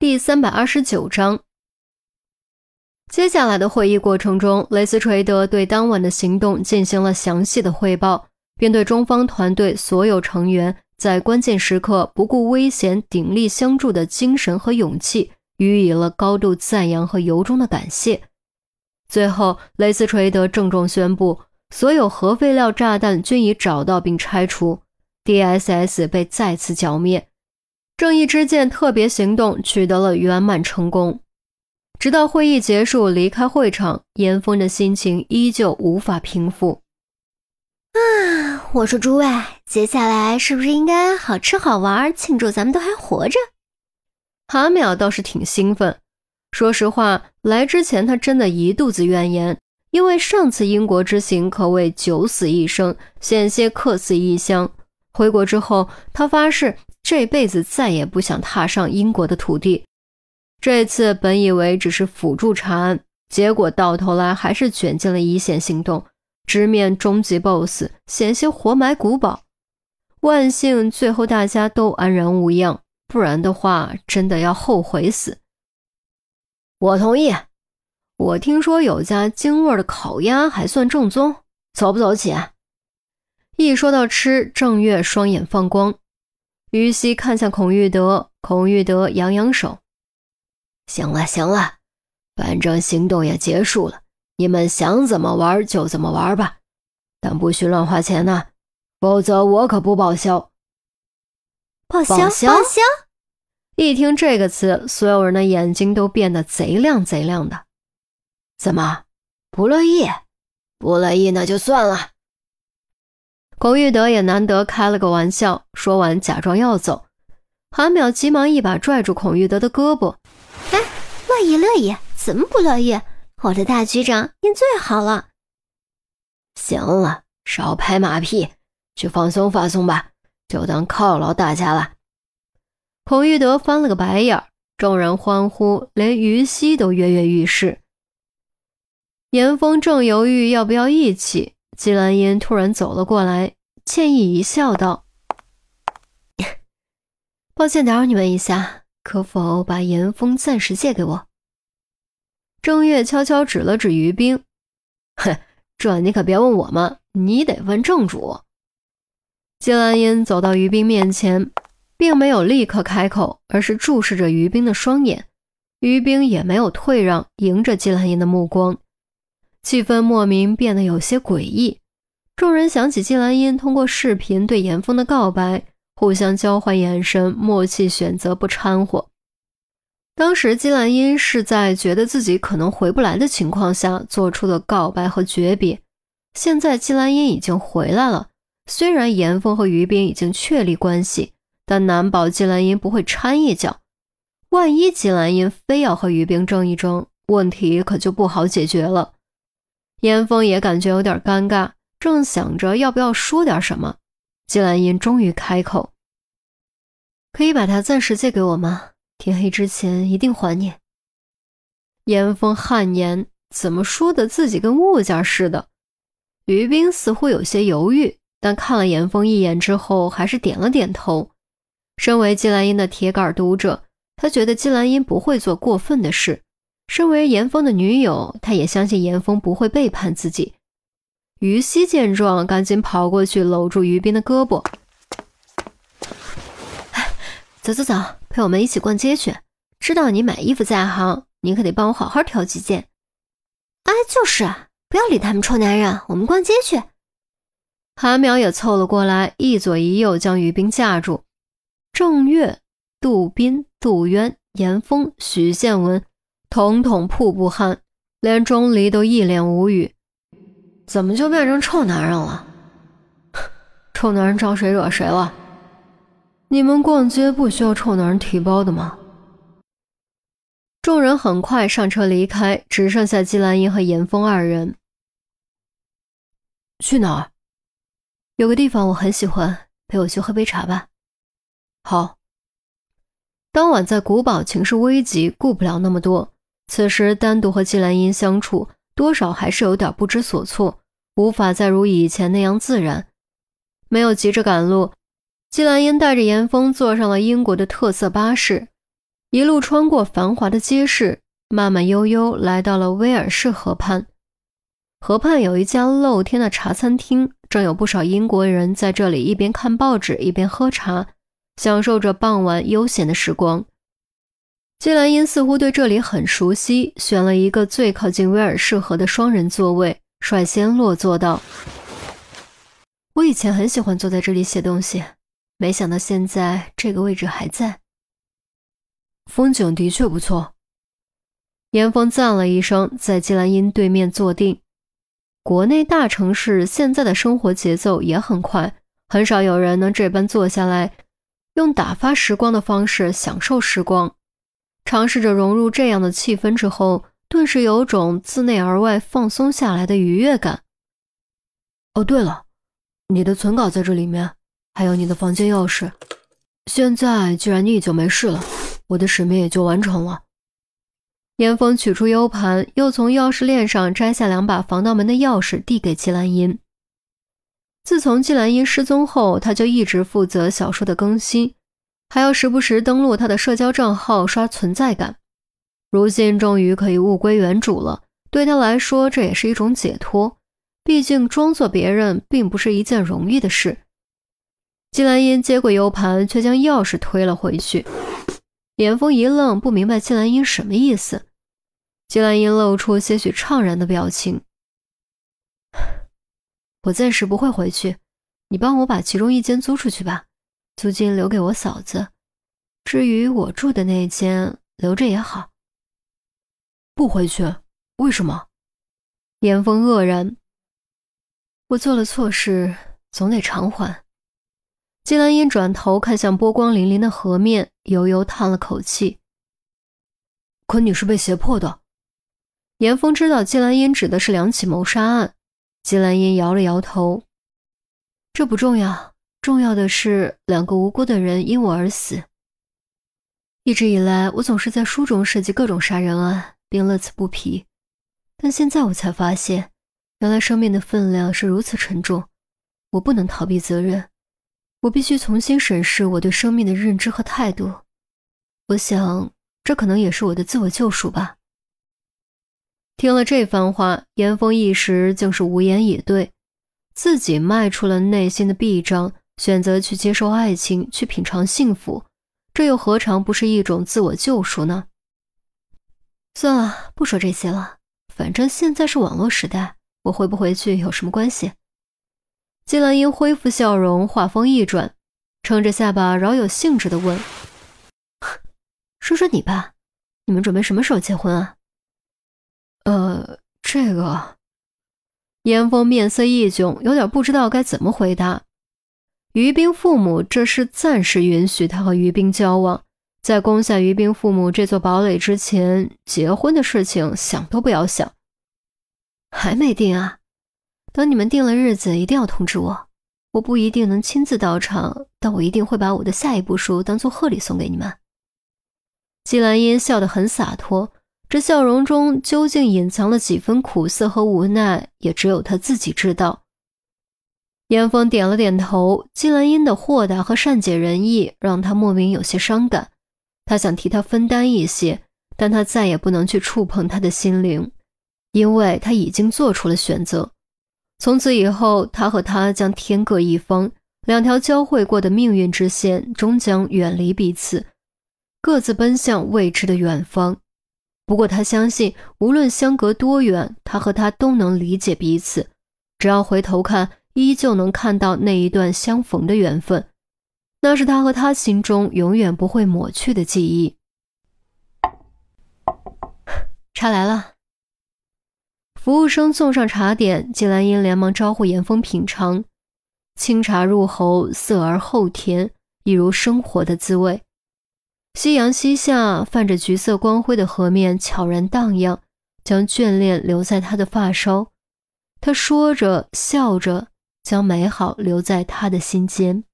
第三百二十九章。接下来的会议过程中，雷斯垂德对当晚的行动进行了详细的汇报，并对中方团队所有成员在关键时刻不顾危险鼎力相助的精神和勇气予以了高度赞扬和由衷的感谢。最后，雷斯垂德郑重宣布，所有核废料炸弹均已找到并拆除，DSS 被再次剿灭。正义之剑特别行动取得了圆满成功。直到会议结束，离开会场，严峰的心情依旧无法平复。啊，我说诸位，接下来是不是应该好吃好玩，庆祝咱们都还活着？韩淼倒是挺兴奋。说实话，来之前他真的一肚子怨言，因为上次英国之行可谓九死一生，险些客死异乡。回国之后，他发誓。这辈子再也不想踏上英国的土地。这次本以为只是辅助查案，结果到头来还是卷进了一线行动，直面终极 BOSS，险些活埋古堡。万幸最后大家都安然无恙，不然的话真的要后悔死。我同意。我听说有家京味的烤鸭还算正宗，走不走起？一说到吃，郑月双眼放光。于西看向孔玉德，孔玉德扬扬手：“行了行了，反正行动也结束了，你们想怎么玩就怎么玩吧，但不许乱花钱呢，否则我可不报销。”报销报销！一听这个词，所有人的眼睛都变得贼亮贼亮的。怎么不乐意？不乐意那就算了。孔玉德也难得开了个玩笑，说完假装要走，韩淼急忙一把拽住孔玉德的胳膊：“哎，乐意乐意，怎么不乐意？我的大局长，您最好了。”行了，少拍马屁，去放松放松吧，就当犒劳大家了。孔玉德翻了个白眼，众人欢呼，连于西都跃跃欲试。严峰正犹豫要不要一起。季兰英突然走了过来，歉意一笑，道：“ 抱歉打扰你们一下，可否把严峰暂时借给我？”郑月悄悄指了指于冰：“哼，这你可别问我们，你得问正主。”季兰英走到于冰面前，并没有立刻开口，而是注视着于冰的双眼。于冰也没有退让，迎着季兰英的目光。气氛莫名变得有些诡异，众人想起季兰英通过视频对严峰的告白，互相交换眼神，默契选择不掺和。当时季兰英是在觉得自己可能回不来的情况下做出的告白和诀别，现在季兰英已经回来了，虽然严峰和于冰已经确立关系，但难保季兰英不会掺一脚。万一季兰英非要和于冰争一争，问题可就不好解决了。严峰也感觉有点尴尬，正想着要不要说点什么，季兰英终于开口：“可以把它暂时借给我吗？天黑之前一定还你。”严峰汗颜，怎么说的自己跟物件似的？于冰似乎有些犹豫，但看了严峰一眼之后，还是点了点头。身为季兰英的铁杆读者，他觉得季兰英不会做过分的事。身为严峰的女友，她也相信严峰不会背叛自己。于西见状，赶紧跑过去搂住于斌的胳膊：“，走走走，陪我们一起逛街去。知道你买衣服在行，你可得帮我好好挑几件。”“哎，就是啊，不要理他们臭男人，我们逛街去。”韩淼也凑了过来，一左一右将于斌架住。郑月、杜斌、杜渊、严峰、许宪文。统统瀑布汗，连钟离都一脸无语。怎么就变成臭男人了？臭男人招谁惹谁了？你们逛街不需要臭男人提包的吗？众人很快上车离开，只剩下季兰英和严峰二人。去哪儿？有个地方我很喜欢，陪我去喝杯茶吧。好。当晚在古堡，情势危急，顾不了那么多。此时单独和季兰英相处，多少还是有点不知所措，无法再如以前那样自然。没有急着赶路，季兰英带着严峰坐上了英国的特色巴士。一路穿过繁华的街市，慢慢悠悠来到了威尔士河畔。河畔有一家露天的茶餐厅，正有不少英国人在这里一边看报纸一边喝茶，享受着傍晚悠闲的时光。季兰英似乎对这里很熟悉，选了一个最靠近威尔士河的双人座位，率先落座道：“我以前很喜欢坐在这里写东西，没想到现在这个位置还在。风景的确不错。”严峰赞了一声，在季兰英对面坐定。国内大城市现在的生活节奏也很快，很少有人能这般坐下来，用打发时光的方式享受时光。尝试着融入这样的气氛之后，顿时有种自内而外放松下来的愉悦感。哦，对了，你的存稿在这里面，还有你的房间钥匙。现在既然你已经没事了，我的使命也就完成了。严峰取出 U 盘，又从钥匙链上摘下两把防盗门的钥匙，递给季兰英。自从季兰英失踪后，他就一直负责小说的更新。还要时不时登录他的社交账号刷存在感，如今终于可以物归原主了。对他来说，这也是一种解脱。毕竟装作别人并不是一件容易的事。季兰英接过 U 盘，却将钥匙推了回去。严峰一愣，不明白季兰英什么意思。季兰英露出些许怅然的表情：“我暂时不会回去，你帮我把其中一间租出去吧。”租金留给我嫂子，至于我住的那间，留着也好。不回去？为什么？严峰愕然。我做了错事，总得偿还。季兰英转头看向波光粼粼的河面，悠悠叹了口气。可你是被胁迫的。严峰知道季兰英指的是两起谋杀案。季兰英摇了摇头。这不重要。重要的是，两个无辜的人因我而死。一直以来，我总是在书中设计各种杀人案，并乐此不疲。但现在我才发现，原来生命的分量是如此沉重。我不能逃避责任，我必须重新审视我对生命的认知和态度。我想，这可能也是我的自我救赎吧。听了这番话，严峰一时竟是无言以对，自己迈出了内心的壁障。选择去接受爱情，去品尝幸福，这又何尝不是一种自我救赎呢？算了，不说这些了。反正现在是网络时代，我回不回去有什么关系？季兰英恢复笑容，话锋一转，撑着下巴，饶有兴致地问：“说说你吧，你们准备什么时候结婚啊？”呃，这个……严峰面色一窘，有点不知道该怎么回答。于冰父母这是暂时允许他和于冰交往，在攻下于冰父母这座堡垒之前，结婚的事情想都不要想。还没定啊？等你们定了日子，一定要通知我。我不一定能亲自到场，但我一定会把我的下一部书当做贺礼送给你们。季兰英笑得很洒脱，这笑容中究竟隐藏了几分苦涩和无奈，也只有他自己知道。严峰点了点头，季兰英的豁达和善解人意让他莫名有些伤感。他想替他分担一些，但他再也不能去触碰他的心灵，因为他已经做出了选择。从此以后，他和他将天各一方，两条交汇过的命运之线终将远离彼此，各自奔向未知的远方。不过，他相信，无论相隔多远，他和他都能理解彼此。只要回头看。依旧能看到那一段相逢的缘分，那是他和他心中永远不会抹去的记忆。茶来了，服务生送上茶点，季兰英连忙招呼严峰品尝。清茶入喉，涩而后甜，一如生活的滋味。夕阳西下，泛着橘色光辉的河面悄然荡漾，将眷恋留在他的发梢。他说着，笑着。将美好留在他的心间。